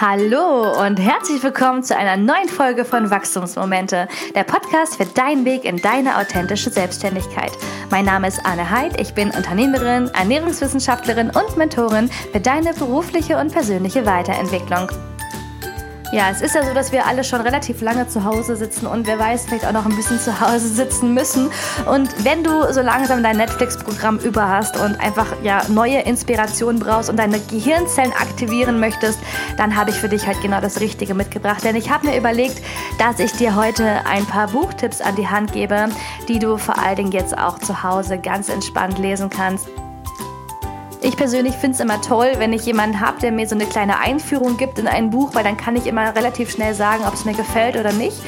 Hallo und herzlich willkommen zu einer neuen Folge von Wachstumsmomente, der Podcast für deinen Weg in deine authentische Selbstständigkeit. Mein Name ist Anne Heid, ich bin Unternehmerin, Ernährungswissenschaftlerin und Mentorin für deine berufliche und persönliche Weiterentwicklung. Ja, es ist ja so, dass wir alle schon relativ lange zu Hause sitzen und wer weiß, vielleicht auch noch ein bisschen zu Hause sitzen müssen. Und wenn du so langsam dein Netflix-Programm über hast und einfach ja neue Inspirationen brauchst und deine Gehirnzellen aktivieren möchtest, dann habe ich für dich halt genau das Richtige mitgebracht. Denn ich habe mir überlegt, dass ich dir heute ein paar Buchtipps an die Hand gebe, die du vor allen Dingen jetzt auch zu Hause ganz entspannt lesen kannst. Ich persönlich finde es immer toll, wenn ich jemanden habe, der mir so eine kleine Einführung gibt in ein Buch, weil dann kann ich immer relativ schnell sagen, ob es mir gefällt oder nicht.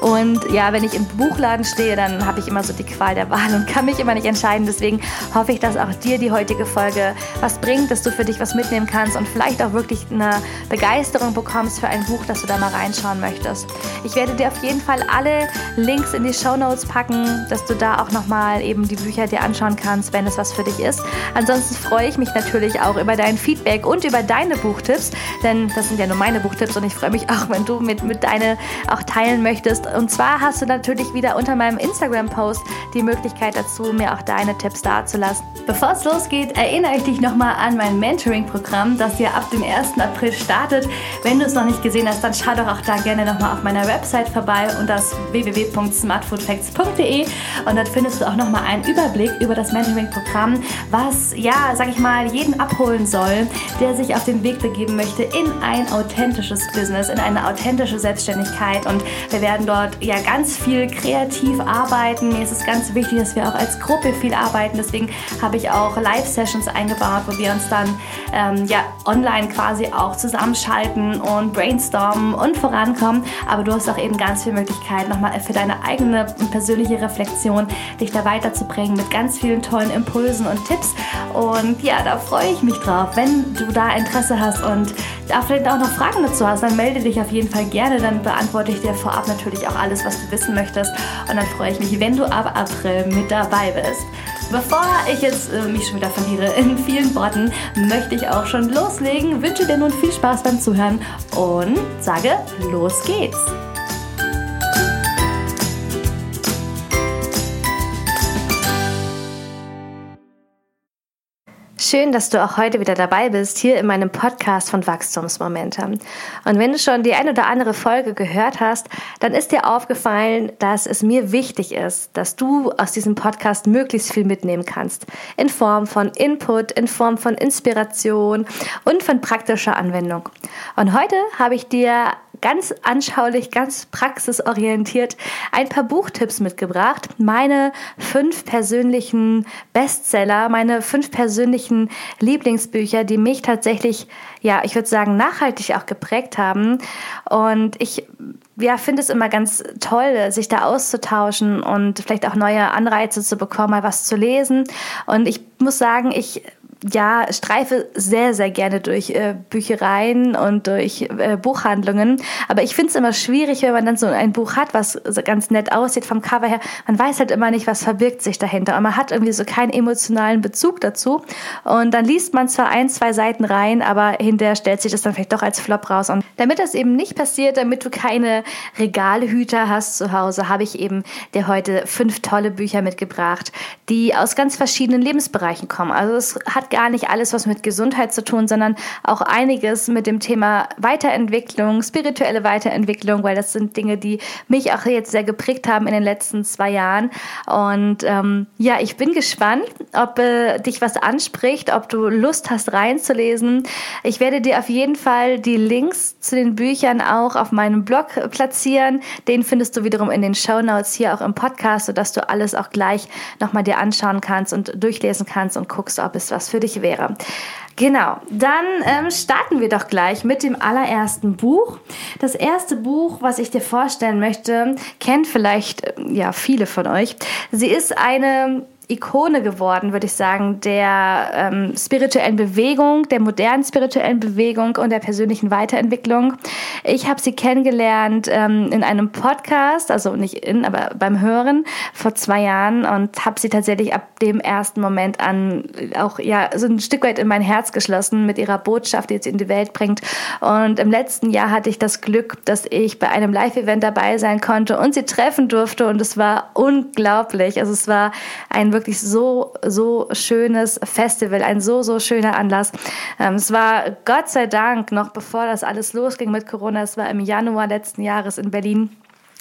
Und ja, wenn ich im Buchladen stehe, dann habe ich immer so die Qual der Wahl und kann mich immer nicht entscheiden. Deswegen hoffe ich, dass auch dir die heutige Folge was bringt, dass du für dich was mitnehmen kannst und vielleicht auch wirklich eine Begeisterung bekommst für ein Buch, dass du da mal reinschauen möchtest. Ich werde dir auf jeden Fall alle Links in die Show Notes packen, dass du da auch nochmal eben die Bücher dir anschauen kannst, wenn es was für dich ist. Ansonsten freue ich mich natürlich auch über dein Feedback und über deine Buchtipps, denn das sind ja nur meine Buchtipps und ich freue mich auch, wenn du mit, mit deine auch teilen möchtest. Und zwar hast du natürlich wieder unter meinem Instagram-Post die Möglichkeit dazu, mir auch deine Tipps dazulassen. Bevor es losgeht, erinnere ich dich nochmal an mein Mentoring-Programm, das ja ab dem 1. April startet. Wenn du es noch nicht gesehen hast, dann schau doch auch da gerne nochmal auf meiner Website vorbei und das www.smartfoodfacts.de und dort findest du auch nochmal einen Überblick über das Mentoring-Programm, was, ja, sag ich mal, mal jeden abholen soll, der sich auf den Weg begeben möchte in ein authentisches Business, in eine authentische Selbstständigkeit. Und wir werden dort ja ganz viel kreativ arbeiten. Mir ist es ganz wichtig, dass wir auch als Gruppe viel arbeiten. Deswegen habe ich auch Live-Sessions eingebaut, wo wir uns dann ähm, ja online quasi auch zusammenschalten und brainstormen und vorankommen. Aber du hast auch eben ganz viel Möglichkeit, nochmal für deine eigene persönliche Reflexion dich da weiterzubringen mit ganz vielen tollen Impulsen und Tipps. Und ja, da freue ich mich drauf. Wenn du da Interesse hast und da vielleicht auch noch Fragen dazu hast, dann melde dich auf jeden Fall gerne. Dann beantworte ich dir vorab natürlich auch alles, was du wissen möchtest. Und dann freue ich mich, wenn du ab April mit dabei bist. Bevor ich jetzt äh, mich schon wieder verliere in vielen Worten, möchte ich auch schon loslegen. Wünsche dir nun viel Spaß beim Zuhören und sage, los geht's! Schön, dass du auch heute wieder dabei bist, hier in meinem Podcast von Wachstumsmomente. Und wenn du schon die ein oder andere Folge gehört hast, dann ist dir aufgefallen, dass es mir wichtig ist, dass du aus diesem Podcast möglichst viel mitnehmen kannst. In Form von Input, in Form von Inspiration und von praktischer Anwendung. Und heute habe ich dir ganz anschaulich, ganz praxisorientiert ein paar Buchtipps mitgebracht. Meine fünf persönlichen Bestseller, meine fünf persönlichen Lieblingsbücher, die mich tatsächlich, ja, ich würde sagen, nachhaltig auch geprägt haben. Und ich ja, finde es immer ganz toll, sich da auszutauschen und vielleicht auch neue Anreize zu bekommen, mal was zu lesen. Und ich muss sagen, ich ja, streife sehr, sehr gerne durch äh, Büchereien und durch äh, Buchhandlungen. Aber ich finde es immer schwierig, wenn man dann so ein Buch hat, was ganz nett aussieht vom Cover her. Man weiß halt immer nicht, was verbirgt sich dahinter. Und man hat irgendwie so keinen emotionalen Bezug dazu. Und dann liest man zwar ein, zwei Seiten rein, aber hinterher stellt sich das dann vielleicht doch als Flop raus. Und damit das eben nicht passiert, damit du keine Regalhüter hast zu Hause, habe ich eben dir heute fünf tolle Bücher mitgebracht, die aus ganz verschiedenen Lebensbereichen kommen. Also es hat gar nicht alles was mit Gesundheit zu tun, sondern auch einiges mit dem Thema Weiterentwicklung, spirituelle Weiterentwicklung, weil das sind Dinge, die mich auch jetzt sehr geprägt haben in den letzten zwei Jahren. Und ähm, ja, ich bin gespannt, ob äh, dich was anspricht, ob du Lust hast reinzulesen. Ich werde dir auf jeden Fall die Links zu den Büchern auch auf meinem Blog platzieren. Den findest du wiederum in den Show Notes hier auch im Podcast, sodass du alles auch gleich nochmal dir anschauen kannst und durchlesen kannst und guckst, ob es was für dich wäre. Genau, dann ähm, starten wir doch gleich mit dem allerersten Buch. Das erste Buch, was ich dir vorstellen möchte, kennt vielleicht äh, ja viele von euch. Sie ist eine Ikone geworden, würde ich sagen, der ähm, spirituellen Bewegung, der modernen spirituellen Bewegung und der persönlichen Weiterentwicklung. Ich habe sie kennengelernt ähm, in einem Podcast, also nicht in, aber beim Hören vor zwei Jahren und habe sie tatsächlich ab dem ersten Moment an auch ja so ein Stück weit in mein Herz geschlossen mit ihrer Botschaft, die sie in die Welt bringt. Und im letzten Jahr hatte ich das Glück, dass ich bei einem Live-Event dabei sein konnte und sie treffen durfte und es war unglaublich. Also es war ein wirklich so, so schönes Festival, ein so, so schöner Anlass. Ähm, es war Gott sei Dank noch bevor das alles losging mit Corona, es war im Januar letzten Jahres in Berlin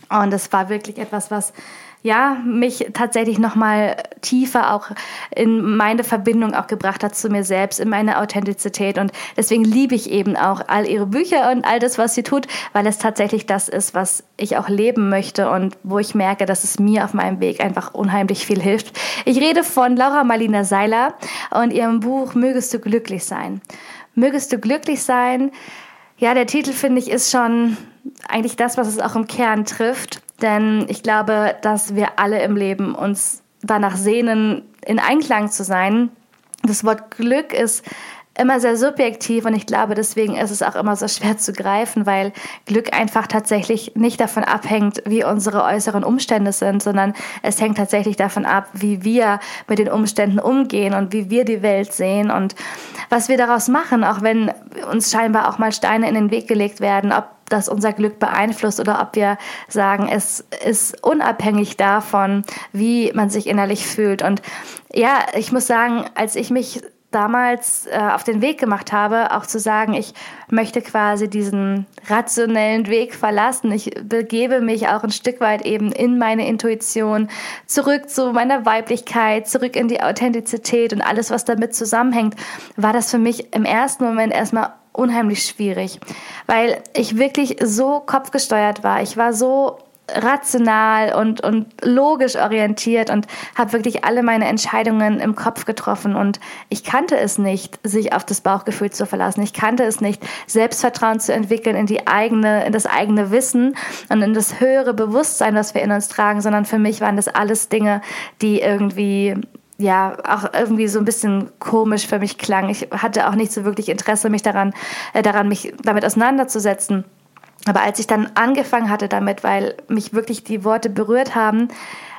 und es war wirklich etwas, was ja, mich tatsächlich nochmal tiefer auch in meine Verbindung auch gebracht hat zu mir selbst, in meine Authentizität. Und deswegen liebe ich eben auch all ihre Bücher und all das, was sie tut, weil es tatsächlich das ist, was ich auch leben möchte und wo ich merke, dass es mir auf meinem Weg einfach unheimlich viel hilft. Ich rede von Laura Marlina Seiler und ihrem Buch Mögest du glücklich sein. Mögest du glücklich sein? Ja, der Titel finde ich ist schon eigentlich das, was es auch im Kern trifft. Denn ich glaube, dass wir alle im Leben uns danach sehnen, in Einklang zu sein. Das Wort Glück ist immer sehr subjektiv und ich glaube, deswegen ist es auch immer so schwer zu greifen, weil Glück einfach tatsächlich nicht davon abhängt, wie unsere äußeren Umstände sind, sondern es hängt tatsächlich davon ab, wie wir mit den Umständen umgehen und wie wir die Welt sehen und was wir daraus machen, auch wenn uns scheinbar auch mal Steine in den Weg gelegt werden, ob das unser Glück beeinflusst oder ob wir sagen, es ist unabhängig davon, wie man sich innerlich fühlt. Und ja, ich muss sagen, als ich mich damals äh, auf den Weg gemacht habe, auch zu sagen, ich möchte quasi diesen rationellen Weg verlassen. Ich begebe mich auch ein Stück weit eben in meine Intuition, zurück zu meiner Weiblichkeit, zurück in die Authentizität und alles, was damit zusammenhängt, war das für mich im ersten Moment erstmal unheimlich schwierig, weil ich wirklich so kopfgesteuert war. Ich war so rational und, und logisch orientiert und habe wirklich alle meine Entscheidungen im Kopf getroffen und ich kannte es nicht, sich auf das Bauchgefühl zu verlassen. Ich kannte es nicht, Selbstvertrauen zu entwickeln in die eigene, in das eigene Wissen und in das höhere Bewusstsein, was wir in uns tragen, sondern für mich waren das alles Dinge, die irgendwie ja auch irgendwie so ein bisschen komisch für mich klang. Ich hatte auch nicht so wirklich Interesse, mich daran, äh, daran mich damit auseinanderzusetzen. Aber als ich dann angefangen hatte damit, weil mich wirklich die Worte berührt haben,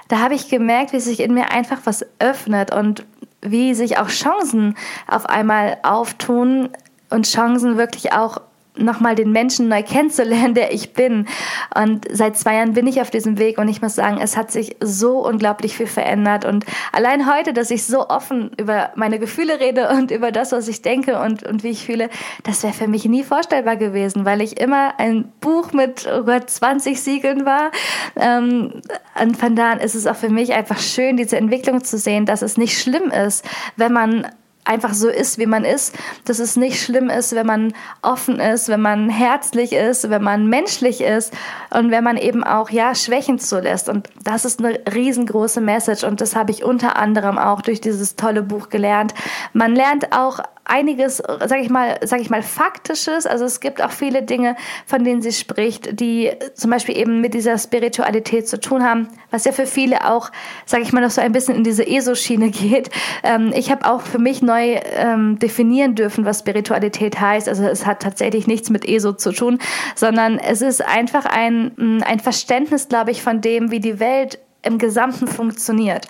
da habe ich gemerkt, wie sich in mir einfach was öffnet und wie sich auch Chancen auf einmal auftun und Chancen wirklich auch nochmal den Menschen neu kennenzulernen, der ich bin. Und seit zwei Jahren bin ich auf diesem Weg und ich muss sagen, es hat sich so unglaublich viel verändert. Und allein heute, dass ich so offen über meine Gefühle rede und über das, was ich denke und, und wie ich fühle, das wäre für mich nie vorstellbar gewesen, weil ich immer ein Buch mit Gott, 20 Siegeln war. Ähm, und von da an ist es auch für mich einfach schön, diese Entwicklung zu sehen, dass es nicht schlimm ist, wenn man einfach so ist, wie man ist, dass es nicht schlimm ist, wenn man offen ist, wenn man herzlich ist, wenn man menschlich ist und wenn man eben auch ja Schwächen zulässt und das ist eine riesengroße Message und das habe ich unter anderem auch durch dieses tolle Buch gelernt. Man lernt auch einiges, sage ich mal, sage ich mal, faktisches. Also es gibt auch viele Dinge, von denen sie spricht, die zum Beispiel eben mit dieser Spiritualität zu tun haben, was ja für viele auch, sage ich mal, noch so ein bisschen in diese ESO-Schiene geht. Ähm, ich habe auch für mich neu ähm, definieren dürfen, was Spiritualität heißt. Also es hat tatsächlich nichts mit ESO zu tun, sondern es ist einfach ein, ein Verständnis, glaube ich, von dem, wie die Welt im Gesamten funktioniert.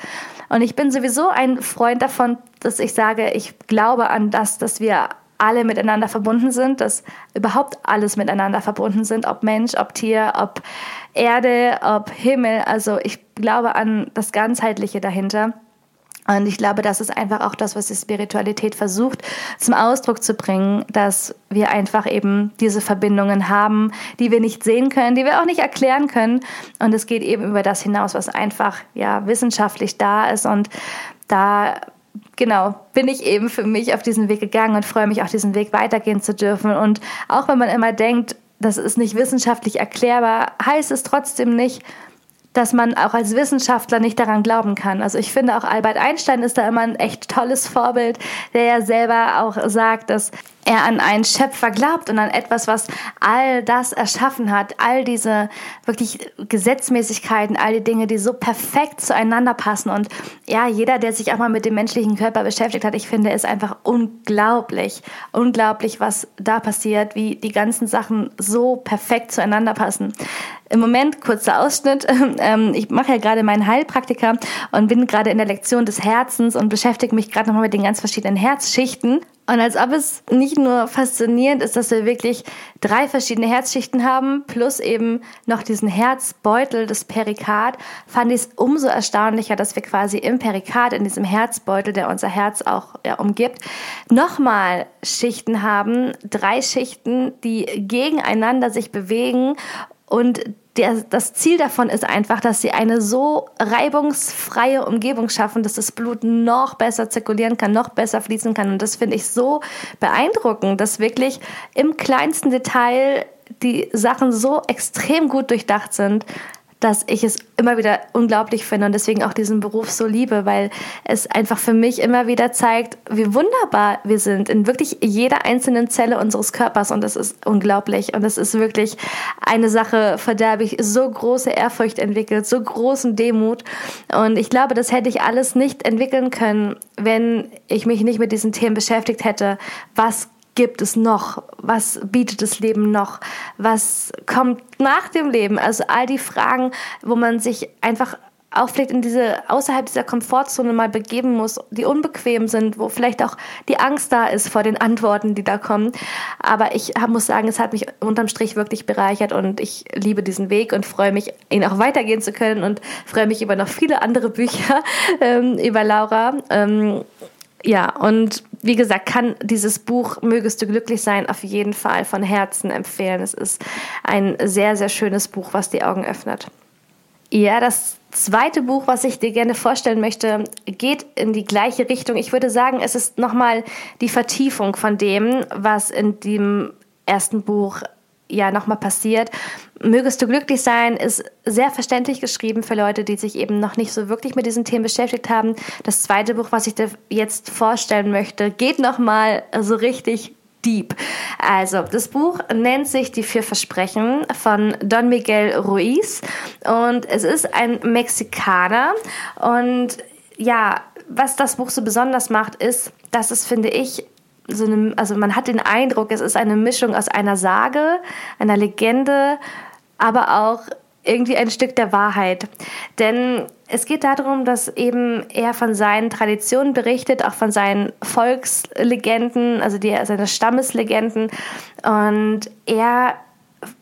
Und ich bin sowieso ein Freund davon, dass ich sage, ich glaube an das, dass wir alle miteinander verbunden sind, dass überhaupt alles miteinander verbunden sind, ob Mensch, ob Tier, ob Erde, ob Himmel. Also ich glaube an das Ganzheitliche dahinter. Und ich glaube, das ist einfach auch das, was die Spiritualität versucht zum Ausdruck zu bringen, dass wir einfach eben diese Verbindungen haben, die wir nicht sehen können, die wir auch nicht erklären können. Und es geht eben über das hinaus, was einfach ja wissenschaftlich da ist. Und da genau, bin ich eben für mich auf diesen Weg gegangen und freue mich auch diesen Weg weitergehen zu dürfen. Und auch wenn man immer denkt, das ist nicht wissenschaftlich erklärbar, heißt es trotzdem nicht, dass man auch als Wissenschaftler nicht daran glauben kann. Also ich finde auch Albert Einstein ist da immer ein echt tolles Vorbild, der ja selber auch sagt, dass er an einen Schöpfer glaubt und an etwas, was all das erschaffen hat, all diese wirklich Gesetzmäßigkeiten, all die Dinge, die so perfekt zueinander passen. Und ja, jeder, der sich auch mal mit dem menschlichen Körper beschäftigt hat, ich finde, ist einfach unglaublich, unglaublich, was da passiert, wie die ganzen Sachen so perfekt zueinander passen. Im Moment, kurzer Ausschnitt, ähm, ich mache ja gerade meinen Heilpraktiker und bin gerade in der Lektion des Herzens und beschäftige mich gerade nochmal mit den ganz verschiedenen Herzschichten. Und als ob es nicht nur faszinierend ist, dass wir wirklich drei verschiedene Herzschichten haben, plus eben noch diesen Herzbeutel, das Perikard, fand ich es umso erstaunlicher, dass wir quasi im Perikard, in diesem Herzbeutel, der unser Herz auch ja, umgibt, nochmal Schichten haben, drei Schichten, die gegeneinander sich bewegen und der, das Ziel davon ist einfach, dass sie eine so reibungsfreie Umgebung schaffen, dass das Blut noch besser zirkulieren kann, noch besser fließen kann. Und das finde ich so beeindruckend, dass wirklich im kleinsten Detail die Sachen so extrem gut durchdacht sind, dass ich es immer wieder unglaublich finde und deswegen auch diesen Beruf so liebe, weil es einfach für mich immer wieder zeigt, wie wunderbar wir sind in wirklich jeder einzelnen Zelle unseres Körpers und das ist unglaublich und das ist wirklich eine Sache, vor der habe ich so große Ehrfurcht entwickelt, so großen Demut und ich glaube, das hätte ich alles nicht entwickeln können, wenn ich mich nicht mit diesen Themen beschäftigt hätte. Was gibt es noch? Was bietet das Leben noch? Was kommt nach dem Leben? Also all die Fragen, wo man sich einfach auch vielleicht in diese außerhalb dieser Komfortzone mal begeben muss, die unbequem sind, wo vielleicht auch die Angst da ist vor den Antworten, die da kommen. Aber ich muss sagen, es hat mich unterm Strich wirklich bereichert und ich liebe diesen Weg und freue mich, ihn auch weitergehen zu können und freue mich über noch viele andere Bücher ähm, über Laura. Ähm, ja, und wie gesagt, kann dieses Buch Mögest du glücklich sein auf jeden Fall von Herzen empfehlen. Es ist ein sehr, sehr schönes Buch, was die Augen öffnet. Ja, das zweite Buch, was ich dir gerne vorstellen möchte, geht in die gleiche Richtung. Ich würde sagen, es ist nochmal die Vertiefung von dem, was in dem ersten Buch ja nochmal passiert. Mögest du glücklich sein ist sehr verständlich geschrieben für Leute, die sich eben noch nicht so wirklich mit diesen Themen beschäftigt haben. Das zweite Buch, was ich dir jetzt vorstellen möchte, geht nochmal so richtig deep. Also, das Buch nennt sich Die vier Versprechen von Don Miguel Ruiz und es ist ein Mexikaner und ja, was das Buch so besonders macht, ist, dass es, finde ich, so eine, also man hat den Eindruck, es ist eine Mischung aus einer Sage, einer Legende, aber auch irgendwie ein Stück der Wahrheit. Denn es geht darum, dass eben er von seinen Traditionen berichtet, auch von seinen Volkslegenden, also die, seine Stammeslegenden. Und er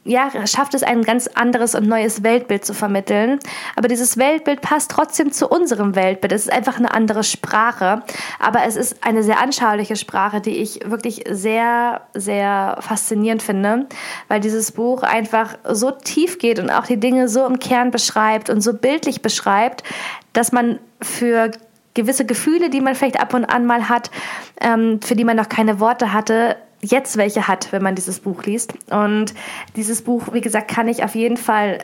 ja, schafft es ein ganz anderes und neues Weltbild zu vermitteln. Aber dieses Weltbild passt trotzdem zu unserem Weltbild. Es ist einfach eine andere Sprache. Aber es ist eine sehr anschauliche Sprache, die ich wirklich sehr, sehr faszinierend finde, weil dieses Buch einfach so tief geht und auch die Dinge so im Kern beschreibt und so bildlich beschreibt, dass man für gewisse Gefühle, die man vielleicht ab und an mal hat, ähm, für die man noch keine Worte hatte, jetzt welche hat, wenn man dieses Buch liest. Und dieses Buch, wie gesagt, kann ich auf jeden Fall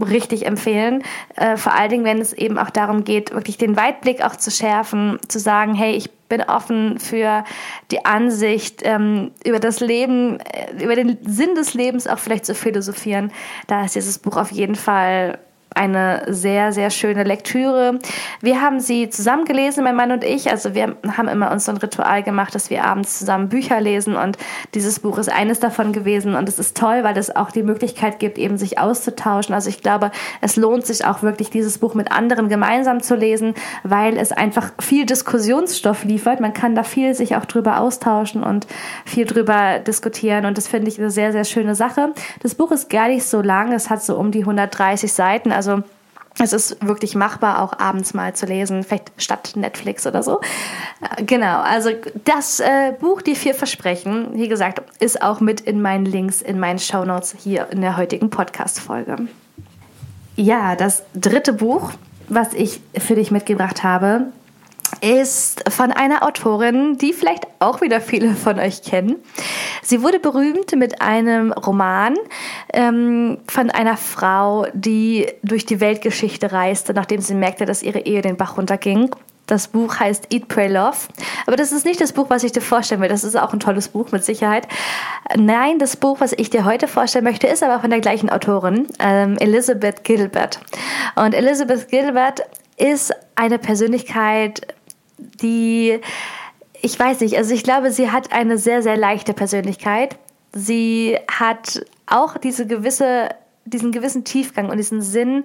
richtig empfehlen. Äh, vor allen Dingen, wenn es eben auch darum geht, wirklich den Weitblick auch zu schärfen, zu sagen, hey, ich bin offen für die Ansicht, ähm, über das Leben, äh, über den Sinn des Lebens auch vielleicht zu philosophieren. Da ist dieses Buch auf jeden Fall eine sehr, sehr schöne Lektüre. Wir haben sie zusammen gelesen, mein Mann und ich. Also wir haben immer uns so ein Ritual gemacht, dass wir abends zusammen Bücher lesen und dieses Buch ist eines davon gewesen und es ist toll, weil es auch die Möglichkeit gibt, eben sich auszutauschen. Also ich glaube, es lohnt sich auch wirklich, dieses Buch mit anderen gemeinsam zu lesen, weil es einfach viel Diskussionsstoff liefert. Man kann da viel sich auch drüber austauschen und viel drüber diskutieren und das finde ich eine sehr, sehr schöne Sache. Das Buch ist gar nicht so lang, es hat so um die 130 Seiten. Also es ist wirklich machbar, auch abends mal zu lesen, vielleicht statt Netflix oder so. Äh, genau, also das äh, Buch Die vier Versprechen, wie gesagt, ist auch mit in meinen Links, in meinen Shownotes hier in der heutigen Podcast-Folge. Ja, das dritte Buch, was ich für dich mitgebracht habe, ist von einer Autorin, die vielleicht auch wieder viele von euch kennen. Sie wurde berühmt mit einem Roman ähm, von einer Frau, die durch die Weltgeschichte reiste, nachdem sie merkte, dass ihre Ehe den Bach runterging. Das Buch heißt Eat, Pray, Love. Aber das ist nicht das Buch, was ich dir vorstellen will. Das ist auch ein tolles Buch mit Sicherheit. Nein, das Buch, was ich dir heute vorstellen möchte, ist aber von der gleichen Autorin, ähm, Elizabeth Gilbert. Und Elizabeth Gilbert ist eine Persönlichkeit, die, ich weiß nicht, also ich glaube, sie hat eine sehr, sehr leichte Persönlichkeit. Sie hat auch diese gewisse, diesen gewissen Tiefgang und diesen Sinn,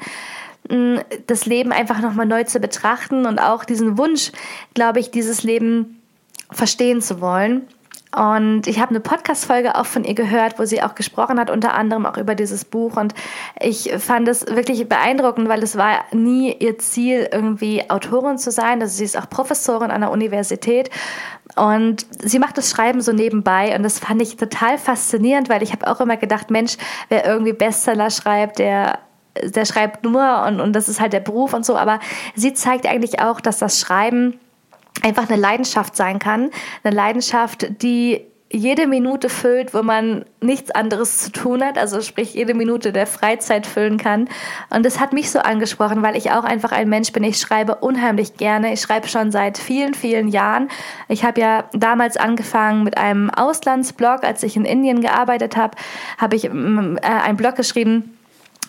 das Leben einfach nochmal neu zu betrachten und auch diesen Wunsch, glaube ich, dieses Leben verstehen zu wollen. Und ich habe eine Podcast-Folge auch von ihr gehört, wo sie auch gesprochen hat, unter anderem auch über dieses Buch. Und ich fand es wirklich beeindruckend, weil es war nie ihr Ziel, irgendwie Autorin zu sein. Also sie ist auch Professorin an der Universität. Und sie macht das Schreiben so nebenbei. Und das fand ich total faszinierend, weil ich habe auch immer gedacht, Mensch, wer irgendwie Bestseller schreibt, der der schreibt nur und, und das ist halt der Beruf und so, aber sie zeigt eigentlich auch, dass das Schreiben einfach eine Leidenschaft sein kann. Eine Leidenschaft, die jede Minute füllt, wo man nichts anderes zu tun hat, also sprich jede Minute der Freizeit füllen kann. Und das hat mich so angesprochen, weil ich auch einfach ein Mensch bin. Ich schreibe unheimlich gerne. Ich schreibe schon seit vielen, vielen Jahren. Ich habe ja damals angefangen mit einem Auslandsblog, als ich in Indien gearbeitet habe, habe ich ähm, äh, einen Blog geschrieben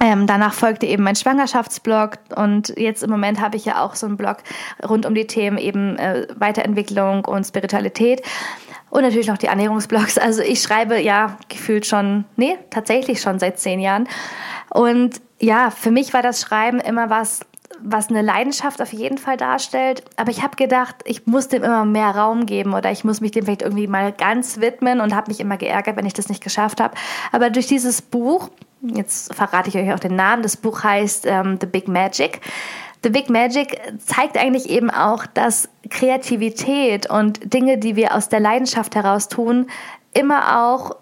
ähm, danach folgte eben mein Schwangerschaftsblog und jetzt im Moment habe ich ja auch so einen Blog rund um die Themen eben äh, Weiterentwicklung und Spiritualität und natürlich noch die Ernährungsblogs. Also ich schreibe ja gefühlt schon, nee, tatsächlich schon seit zehn Jahren. Und ja, für mich war das Schreiben immer was, was eine Leidenschaft auf jeden Fall darstellt. Aber ich habe gedacht, ich muss dem immer mehr Raum geben oder ich muss mich dem vielleicht irgendwie mal ganz widmen und habe mich immer geärgert, wenn ich das nicht geschafft habe. Aber durch dieses Buch Jetzt verrate ich euch auch den Namen. Das Buch heißt ähm, The Big Magic. The Big Magic zeigt eigentlich eben auch, dass Kreativität und Dinge, die wir aus der Leidenschaft heraus tun, immer auch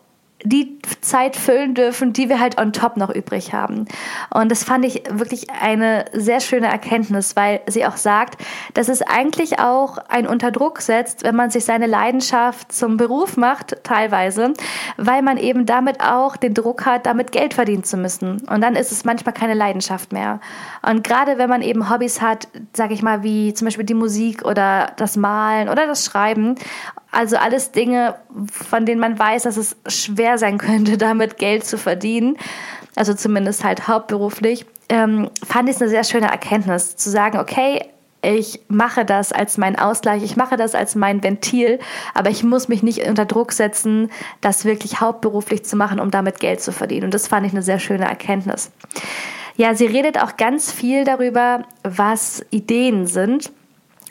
die Zeit füllen dürfen, die wir halt on top noch übrig haben. Und das fand ich wirklich eine sehr schöne Erkenntnis, weil sie auch sagt, dass es eigentlich auch ein Unterdruck setzt, wenn man sich seine Leidenschaft zum Beruf macht, teilweise, weil man eben damit auch den Druck hat, damit Geld verdienen zu müssen. Und dann ist es manchmal keine Leidenschaft mehr. Und gerade wenn man eben Hobbys hat, sage ich mal, wie zum Beispiel die Musik oder das Malen oder das Schreiben, also alles Dinge, von denen man weiß, dass es schwer sein könnte, damit Geld zu verdienen. Also zumindest halt hauptberuflich. Ähm, fand ich es eine sehr schöne Erkenntnis, zu sagen, okay, ich mache das als mein Ausgleich, ich mache das als mein Ventil, aber ich muss mich nicht unter Druck setzen, das wirklich hauptberuflich zu machen, um damit Geld zu verdienen. Und das fand ich eine sehr schöne Erkenntnis. Ja, sie redet auch ganz viel darüber, was Ideen sind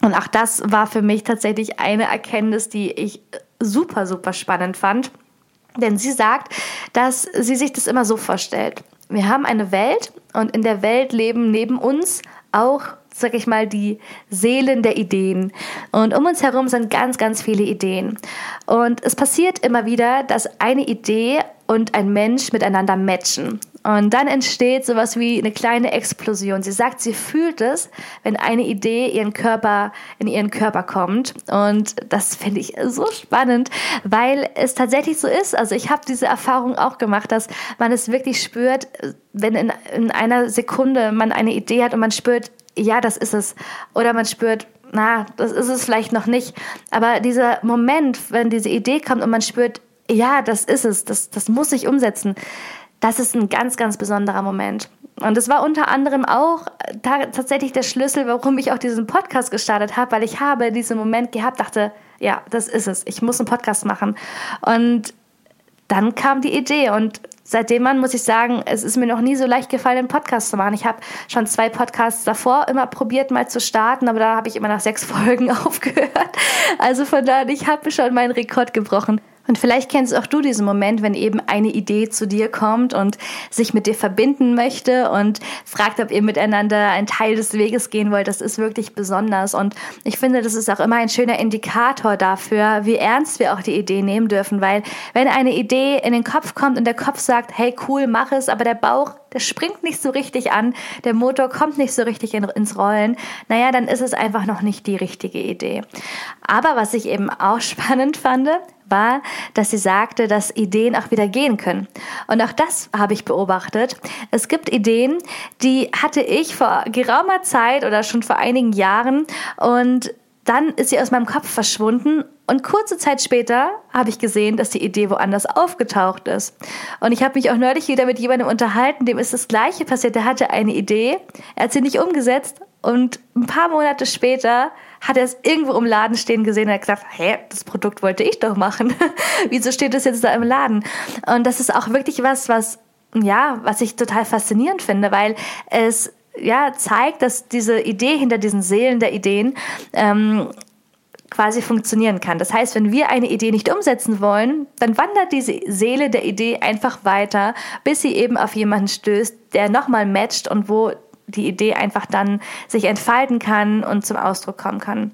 und auch das war für mich tatsächlich eine Erkenntnis, die ich super, super spannend fand. Denn sie sagt, dass sie sich das immer so vorstellt. Wir haben eine Welt und in der Welt leben neben uns auch, sag ich mal, die Seelen der Ideen. Und um uns herum sind ganz, ganz viele Ideen. Und es passiert immer wieder, dass eine Idee und ein Mensch miteinander matchen. Und dann entsteht sowas wie eine kleine Explosion. Sie sagt, sie fühlt es, wenn eine Idee ihren Körper, in ihren Körper kommt. Und das finde ich so spannend, weil es tatsächlich so ist. Also ich habe diese Erfahrung auch gemacht, dass man es wirklich spürt, wenn in, in einer Sekunde man eine Idee hat und man spürt, ja, das ist es. Oder man spürt, na, das ist es vielleicht noch nicht. Aber dieser Moment, wenn diese Idee kommt und man spürt, ja, das ist es, das, das muss ich umsetzen, das ist ein ganz, ganz besonderer Moment. Und es war unter anderem auch tatsächlich der Schlüssel, warum ich auch diesen Podcast gestartet habe, weil ich habe diesen Moment gehabt, dachte, ja, das ist es, ich muss einen Podcast machen. Und dann kam die Idee und seitdem an muss ich sagen, es ist mir noch nie so leicht gefallen, einen Podcast zu machen. Ich habe schon zwei Podcasts davor immer probiert, mal zu starten, aber da habe ich immer nach sechs Folgen aufgehört. Also von daher, ich habe schon meinen Rekord gebrochen. Und vielleicht kennst auch du diesen Moment, wenn eben eine Idee zu dir kommt und sich mit dir verbinden möchte und fragt, ob ihr miteinander einen Teil des Weges gehen wollt. Das ist wirklich besonders. Und ich finde, das ist auch immer ein schöner Indikator dafür, wie ernst wir auch die Idee nehmen dürfen. Weil wenn eine Idee in den Kopf kommt und der Kopf sagt, hey cool, mach es, aber der Bauch, der springt nicht so richtig an, der Motor kommt nicht so richtig in, ins Rollen, naja, dann ist es einfach noch nicht die richtige Idee. Aber was ich eben auch spannend fand, war, dass sie sagte, dass Ideen auch wieder gehen können. Und auch das habe ich beobachtet. Es gibt Ideen, die hatte ich vor geraumer Zeit oder schon vor einigen Jahren und dann ist sie aus meinem Kopf verschwunden und kurze Zeit später habe ich gesehen, dass die Idee woanders aufgetaucht ist. Und ich habe mich auch neulich wieder mit jemandem unterhalten, dem ist das Gleiche passiert. Der hatte eine Idee, er hat sie nicht umgesetzt und ein paar Monate später hat er es irgendwo im Laden stehen gesehen und hat gesagt, hä, das Produkt wollte ich doch machen. Wieso steht das jetzt da im Laden? Und das ist auch wirklich was, was, ja, was ich total faszinierend finde, weil es ja, zeigt, dass diese Idee hinter diesen Seelen der Ideen ähm, quasi funktionieren kann. Das heißt, wenn wir eine Idee nicht umsetzen wollen, dann wandert diese Seele der Idee einfach weiter, bis sie eben auf jemanden stößt, der nochmal matcht und wo die Idee einfach dann sich entfalten kann und zum Ausdruck kommen kann.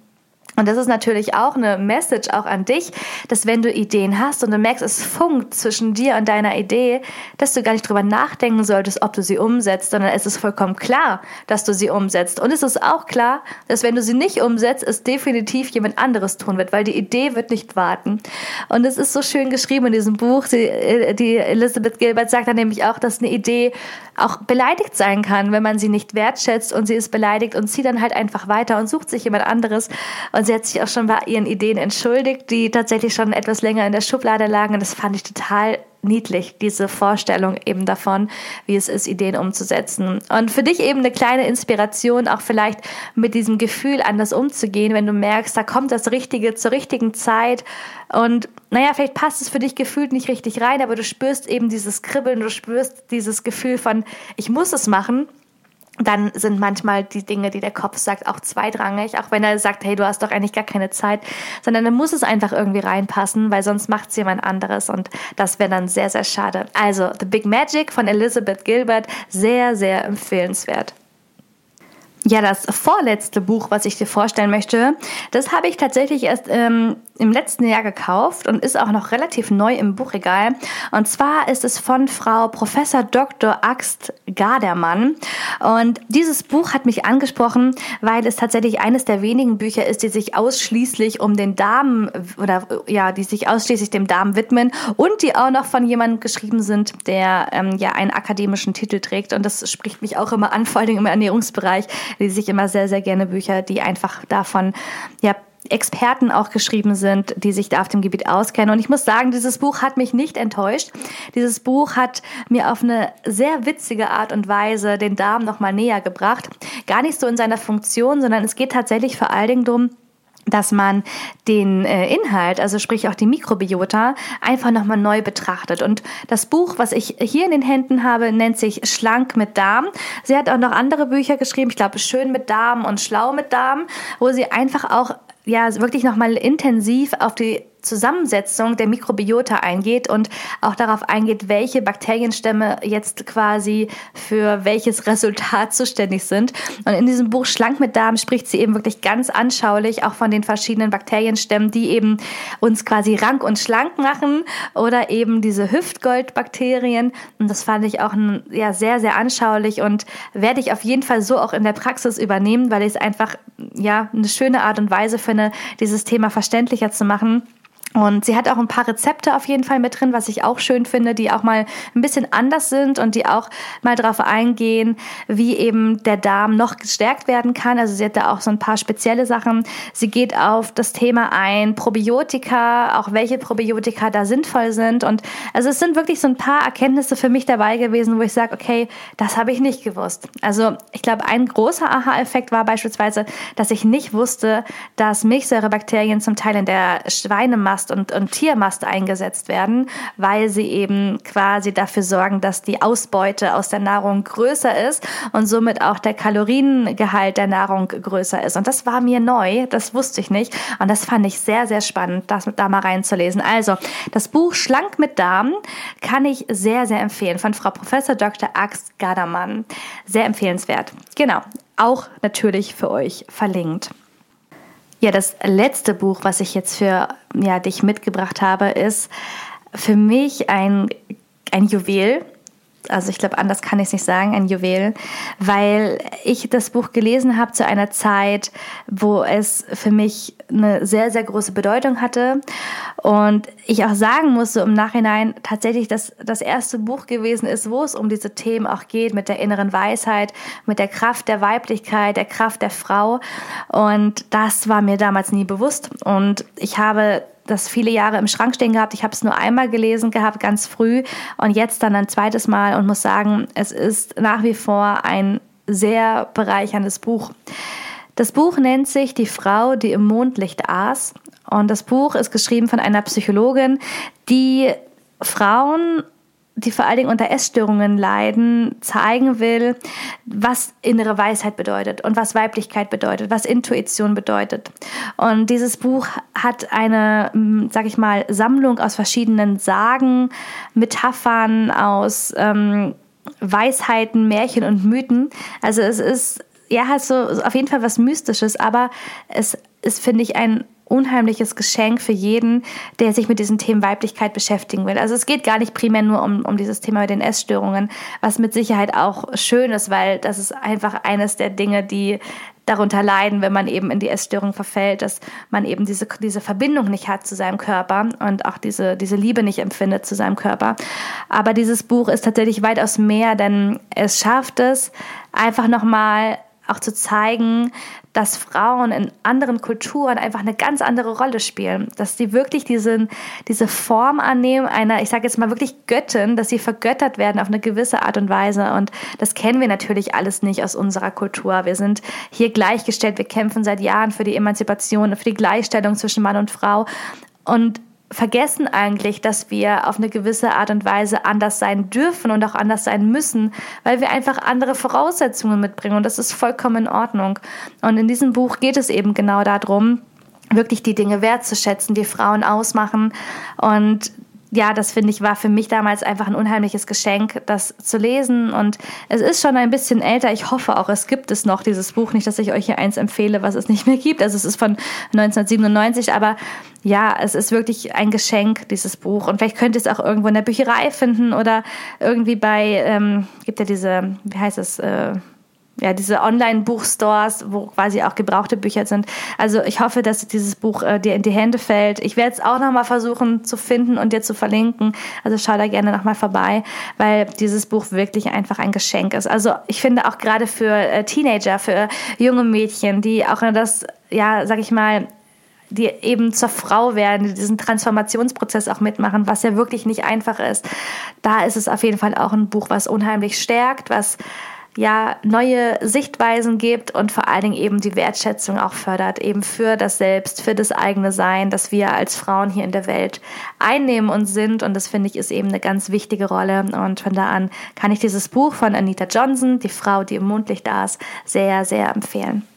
Und das ist natürlich auch eine Message auch an dich, dass wenn du Ideen hast und du merkst, es funkt zwischen dir und deiner Idee, dass du gar nicht drüber nachdenken solltest, ob du sie umsetzt, sondern es ist vollkommen klar, dass du sie umsetzt. Und es ist auch klar, dass wenn du sie nicht umsetzt, es definitiv jemand anderes tun wird, weil die Idee wird nicht warten. Und es ist so schön geschrieben in diesem Buch. Die, die Elizabeth Gilbert sagt dann nämlich auch, dass eine Idee auch beleidigt sein kann, wenn man sie nicht wertschätzt und sie ist beleidigt und zieht dann halt einfach weiter und sucht sich jemand anderes. Und sie hat sich auch schon bei ihren Ideen entschuldigt, die tatsächlich schon etwas länger in der Schublade lagen. Und das fand ich total niedlich, diese Vorstellung eben davon, wie es ist, Ideen umzusetzen. Und für dich eben eine kleine Inspiration, auch vielleicht mit diesem Gefühl anders umzugehen, wenn du merkst, da kommt das Richtige zur richtigen Zeit und naja, vielleicht passt es für dich gefühlt nicht richtig rein, aber du spürst eben dieses Kribbeln, du spürst dieses Gefühl von, ich muss es machen dann sind manchmal die Dinge, die der Kopf sagt, auch zweitrangig, auch wenn er sagt, hey, du hast doch eigentlich gar keine Zeit, sondern dann muss es einfach irgendwie reinpassen, weil sonst macht es jemand anderes und das wäre dann sehr, sehr schade. Also The Big Magic von Elizabeth Gilbert, sehr, sehr empfehlenswert. Ja, das vorletzte Buch, was ich dir vorstellen möchte, das habe ich tatsächlich erst ähm, im letzten Jahr gekauft und ist auch noch relativ neu im Buchregal. Und zwar ist es von Frau Professor Dr. Axt Gardermann. Und dieses Buch hat mich angesprochen, weil es tatsächlich eines der wenigen Bücher ist, die sich ausschließlich um den Darm oder ja, die sich ausschließlich dem Darm widmen und die auch noch von jemandem geschrieben sind, der ähm, ja einen akademischen Titel trägt. Und das spricht mich auch immer an, vor allem im Ernährungsbereich lese ich immer sehr, sehr gerne Bücher, die einfach davon, ja, Experten auch geschrieben sind, die sich da auf dem Gebiet auskennen. Und ich muss sagen, dieses Buch hat mich nicht enttäuscht. Dieses Buch hat mir auf eine sehr witzige Art und Weise den Darm nochmal näher gebracht. Gar nicht so in seiner Funktion, sondern es geht tatsächlich vor allen Dingen darum, dass man den äh, Inhalt, also sprich auch die Mikrobiota, einfach nochmal neu betrachtet. Und das Buch, was ich hier in den Händen habe, nennt sich Schlank mit Darm. Sie hat auch noch andere Bücher geschrieben, ich glaube Schön mit Darm und Schlau mit Darm, wo sie einfach auch ja wirklich nochmal intensiv auf die Zusammensetzung der Mikrobiota eingeht und auch darauf eingeht, welche Bakterienstämme jetzt quasi für welches Resultat zuständig sind. Und in diesem Buch Schlank mit Darm spricht sie eben wirklich ganz anschaulich auch von den verschiedenen Bakterienstämmen, die eben uns quasi rank und schlank machen oder eben diese Hüftgoldbakterien. Und das fand ich auch ja, sehr, sehr anschaulich und werde ich auf jeden Fall so auch in der Praxis übernehmen, weil ich es einfach ja eine schöne Art und Weise finde, dieses Thema verständlicher zu machen. Und sie hat auch ein paar Rezepte auf jeden Fall mit drin, was ich auch schön finde, die auch mal ein bisschen anders sind und die auch mal darauf eingehen, wie eben der Darm noch gestärkt werden kann. Also sie hat da auch so ein paar spezielle Sachen. Sie geht auf das Thema ein, Probiotika, auch welche Probiotika da sinnvoll sind. Und also es sind wirklich so ein paar Erkenntnisse für mich dabei gewesen, wo ich sage, okay, das habe ich nicht gewusst. Also ich glaube, ein großer Aha-Effekt war beispielsweise, dass ich nicht wusste, dass Milchsäurebakterien zum Teil in der Schweinemast Mast und, und Tiermast eingesetzt werden, weil sie eben quasi dafür sorgen, dass die Ausbeute aus der Nahrung größer ist und somit auch der Kaloriengehalt der Nahrung größer ist. Und das war mir neu, das wusste ich nicht. Und das fand ich sehr, sehr spannend, das da mal reinzulesen. Also, das Buch Schlank mit Darm kann ich sehr, sehr empfehlen von Frau Professor Dr. Axt Gardermann. Sehr empfehlenswert. Genau. Auch natürlich für euch verlinkt. Ja, das letzte Buch, was ich jetzt für ja, dich mitgebracht habe, ist für mich ein, ein Juwel. Also ich glaube, anders kann ich es nicht sagen, ein Juwel, weil ich das Buch gelesen habe zu einer Zeit, wo es für mich eine sehr, sehr große Bedeutung hatte. Und ich auch sagen musste im Nachhinein tatsächlich, dass das erste Buch gewesen ist, wo es um diese Themen auch geht, mit der inneren Weisheit, mit der Kraft der Weiblichkeit, der Kraft der Frau. Und das war mir damals nie bewusst. Und ich habe das viele Jahre im Schrank stehen gehabt. Ich habe es nur einmal gelesen gehabt, ganz früh und jetzt dann ein zweites Mal und muss sagen, es ist nach wie vor ein sehr bereicherndes Buch. Das Buch nennt sich Die Frau, die im Mondlicht aß. Und das Buch ist geschrieben von einer Psychologin, die Frauen die vor allen Dingen unter Essstörungen leiden, zeigen will, was innere Weisheit bedeutet und was Weiblichkeit bedeutet, was Intuition bedeutet. Und dieses Buch hat eine, hm, sag ich mal, Sammlung aus verschiedenen Sagen, Metaphern, aus ähm, Weisheiten, Märchen und Mythen. Also es ist ja halt so auf jeden Fall was Mystisches, aber es ist, finde ich, ein unheimliches Geschenk für jeden, der sich mit diesen Themen Weiblichkeit beschäftigen will. Also es geht gar nicht primär nur um, um dieses Thema mit den Essstörungen, was mit Sicherheit auch schön ist, weil das ist einfach eines der Dinge, die darunter leiden, wenn man eben in die Essstörung verfällt, dass man eben diese, diese Verbindung nicht hat zu seinem Körper und auch diese, diese Liebe nicht empfindet zu seinem Körper. Aber dieses Buch ist tatsächlich weitaus mehr, denn es schafft es, einfach nochmal auch zu zeigen, dass Frauen in anderen Kulturen einfach eine ganz andere Rolle spielen, dass sie wirklich diesen, diese Form annehmen einer, ich sage jetzt mal wirklich Göttin, dass sie vergöttert werden auf eine gewisse Art und Weise. Und das kennen wir natürlich alles nicht aus unserer Kultur. Wir sind hier gleichgestellt, wir kämpfen seit Jahren für die Emanzipation, für die Gleichstellung zwischen Mann und Frau. Und vergessen eigentlich, dass wir auf eine gewisse Art und Weise anders sein dürfen und auch anders sein müssen, weil wir einfach andere Voraussetzungen mitbringen und das ist vollkommen in Ordnung. Und in diesem Buch geht es eben genau darum, wirklich die Dinge wertzuschätzen, die Frauen ausmachen und ja, das finde ich war für mich damals einfach ein unheimliches Geschenk, das zu lesen. Und es ist schon ein bisschen älter. Ich hoffe auch, es gibt es noch, dieses Buch. Nicht, dass ich euch hier eins empfehle, was es nicht mehr gibt. Also es ist von 1997, aber ja, es ist wirklich ein Geschenk, dieses Buch. Und vielleicht könnt ihr es auch irgendwo in der Bücherei finden oder irgendwie bei, ähm, gibt ja diese, wie heißt es, äh, ja, diese Online-Buchstores, wo quasi auch gebrauchte Bücher sind. Also ich hoffe, dass dieses Buch äh, dir in die Hände fällt. Ich werde es auch nochmal versuchen zu finden und dir zu verlinken. Also schau da gerne nochmal vorbei, weil dieses Buch wirklich einfach ein Geschenk ist. Also ich finde auch gerade für äh, Teenager, für junge Mädchen, die auch das, ja, sag ich mal, die eben zur Frau werden, die diesen Transformationsprozess auch mitmachen, was ja wirklich nicht einfach ist. Da ist es auf jeden Fall auch ein Buch, was unheimlich stärkt, was ja neue Sichtweisen gibt und vor allen Dingen eben die Wertschätzung auch fördert, eben für das Selbst, für das eigene Sein, das wir als Frauen hier in der Welt einnehmen und sind. Und das finde ich ist eben eine ganz wichtige Rolle. Und von da an kann ich dieses Buch von Anita Johnson, Die Frau, die im Mondlicht aß, sehr, sehr empfehlen.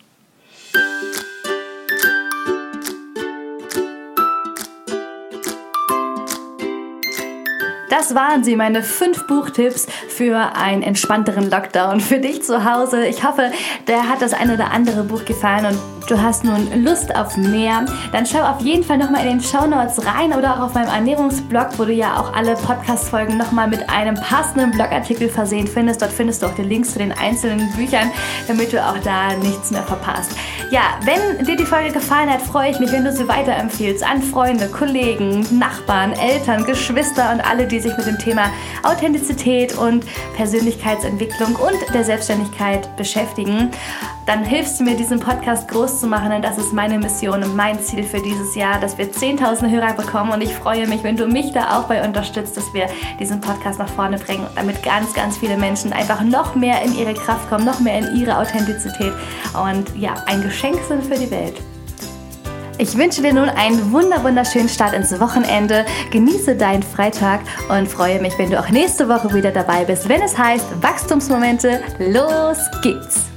Das waren sie, meine fünf Buchtipps für einen entspannteren Lockdown für dich zu Hause. Ich hoffe, der hat das eine oder andere Buch gefallen und du hast nun Lust auf mehr. Dann schau auf jeden Fall nochmal in den Show Notes rein oder auch auf meinem Ernährungsblog, wo du ja auch alle Podcast-Folgen nochmal mit einem passenden Blogartikel versehen findest. Dort findest du auch die Links zu den einzelnen Büchern, damit du auch da nichts mehr verpasst. Ja, wenn dir die Folge gefallen hat, freue ich mich, wenn du sie weiterempfiehlst an Freunde, Kollegen, Nachbarn, Eltern, Geschwister und alle, die sich mit dem Thema Authentizität und Persönlichkeitsentwicklung und der Selbstständigkeit beschäftigen. Dann hilfst du mir, diesen Podcast groß zu machen, denn das ist meine Mission und mein Ziel für dieses Jahr, dass wir 10.000 Hörer bekommen und ich freue mich, wenn du mich da auch bei unterstützt, dass wir diesen Podcast nach vorne bringen, damit ganz, ganz viele Menschen einfach noch mehr in ihre Kraft kommen, noch mehr in ihre Authentizität und ja, ein Geschenk sind für die Welt. Ich wünsche dir nun einen wunder wunderschönen Start ins Wochenende. Genieße deinen Freitag und freue mich, wenn du auch nächste Woche wieder dabei bist, wenn es heißt Wachstumsmomente. Los geht's!